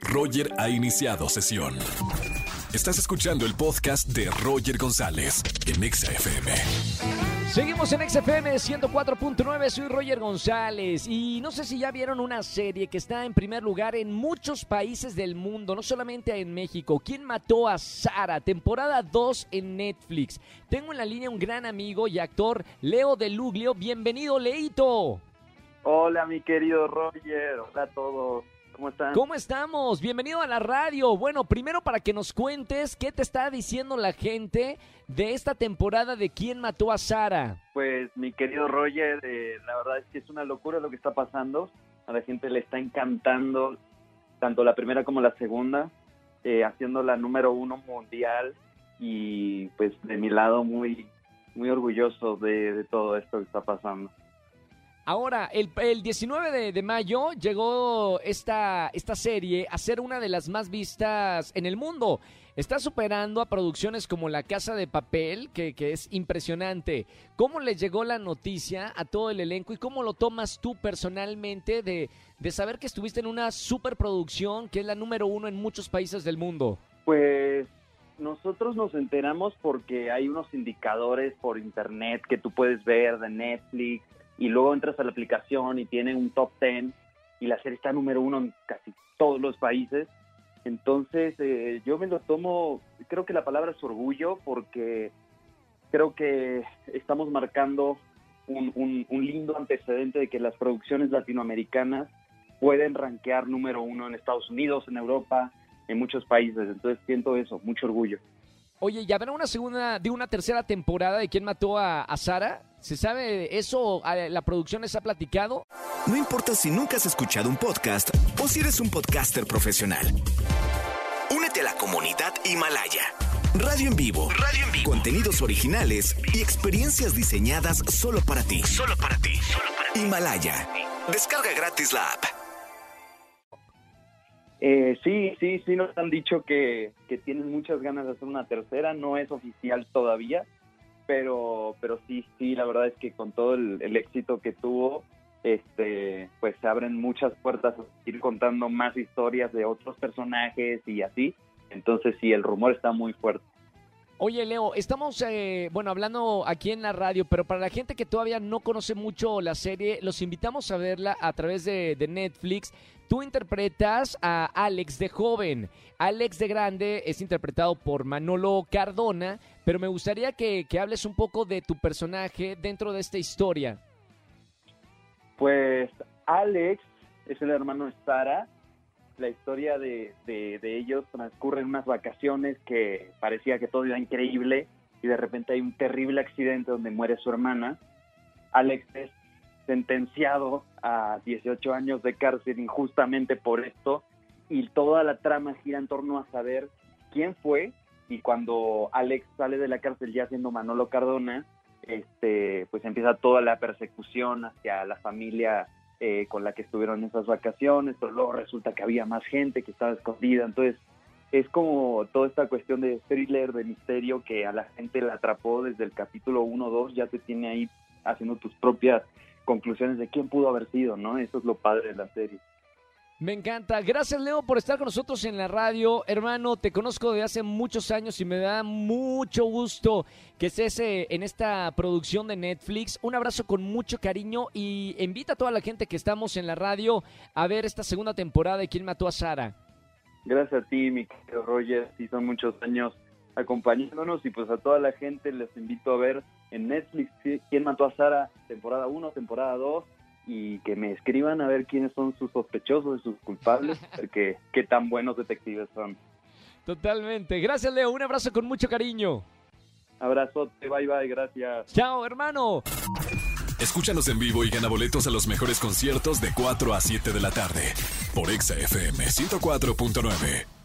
Roger ha iniciado sesión. Estás escuchando el podcast de Roger González en Exa FM. Seguimos en XFM 104.9, soy Roger González y no sé si ya vieron una serie que está en primer lugar en muchos países del mundo, no solamente en México. ¿Quién mató a Sara? Temporada 2 en Netflix. Tengo en la línea un gran amigo y actor, Leo de Luglio. Bienvenido, Leito. Hola, mi querido Roger. Hola a todos. ¿Cómo están? ¿Cómo estamos? Bienvenido a la radio. Bueno, primero para que nos cuentes qué te está diciendo la gente de esta temporada de quién mató a Sara. Pues mi querido Roger, eh, la verdad es que es una locura lo que está pasando. A la gente le está encantando tanto la primera como la segunda, eh, haciendo la número uno mundial y pues de mi lado muy, muy orgulloso de, de todo esto que está pasando. Ahora, el, el 19 de, de mayo llegó esta, esta serie a ser una de las más vistas en el mundo. Está superando a producciones como La Casa de Papel, que, que es impresionante. ¿Cómo le llegó la noticia a todo el elenco y cómo lo tomas tú personalmente de, de saber que estuviste en una superproducción que es la número uno en muchos países del mundo? Pues nosotros nos enteramos porque hay unos indicadores por internet que tú puedes ver de Netflix y luego entras a la aplicación y tiene un top 10 y la serie está número uno en casi todos los países. Entonces eh, yo me lo tomo, creo que la palabra es orgullo porque creo que estamos marcando un, lindo antecedente de que las producciones latinoamericanas pueden rankear número uno en Estados Unidos, en Europa, en muchos países. Entonces siento eso, mucho orgullo. Oye, ¿ya habrá una segunda, de una tercera temporada de quién mató a, a Sara? ¿Se sabe eso? ¿A ¿La producción les ha platicado? No importa si nunca has escuchado un podcast o si eres un podcaster profesional. Únete a la comunidad Himalaya. Radio en vivo. Radio en vivo. Contenidos originales y experiencias diseñadas solo para ti. Solo para ti. Himalaya. Descarga gratis la app. Eh, sí, sí, sí nos han dicho que, que tienen muchas ganas de hacer una tercera, no es oficial todavía, pero, pero sí, sí, la verdad es que con todo el, el éxito que tuvo, este, pues se abren muchas puertas a ir contando más historias de otros personajes y así. Entonces sí, el rumor está muy fuerte. Oye, Leo, estamos, eh, bueno, hablando aquí en la radio, pero para la gente que todavía no conoce mucho la serie, los invitamos a verla a través de, Netflix. Tú interpretas a Alex de joven. Alex de grande es interpretado por Manolo Cardona, pero me gustaría que, que hables un poco de tu personaje dentro de esta historia. Pues Alex es el hermano de Sara. La historia de, de, ellos transcurre en unas vacaciones que parecía que todo iba increíble y de repente hay un terrible accidente donde muere su hermana. Alex es sentenciado a 18 años de cárcel injustamente por esto y toda la trama gira en torno a saber quién fue y cuando Alex sale de la cárcel ya siendo Manolo Cardona, este, pues empieza toda la persecución hacia la familia eh, con la que estuvieron esas vacaciones, pero luego resulta que había más gente que estaba escondida, entonces es como toda esta cuestión de thriller, de misterio que a la gente la atrapó desde el capítulo 1 o 2, ya te tiene ahí haciendo tus propias conclusiones de quién pudo haber sido, ¿no? Eso es lo padre de la serie. Me encanta. Gracias, Leo, por estar con nosotros en la radio. Hermano, te conozco de hace muchos años y me da mucho gusto que estés eh, en esta producción de Netflix. Un abrazo con mucho cariño y invita a toda la gente que estamos en la radio a ver esta segunda temporada de ¿Quién mató a Sara? Gracias a ti, mi querido Roger. Sí, son muchos años acompañándonos y pues a toda la gente les invito a ver en Netflix ¿Quién mató a Sara? Temporada 1, temporada 2 y que me escriban a ver quiénes son sus sospechosos y sus culpables, porque qué tan buenos detectives son. Totalmente. Gracias, Leo. Un abrazo con mucho cariño. Abrazote, bye bye, gracias. Chao, hermano. Escúchanos en vivo y gana boletos a los mejores conciertos de 4 a 7 de la tarde por Exa FM 104.9.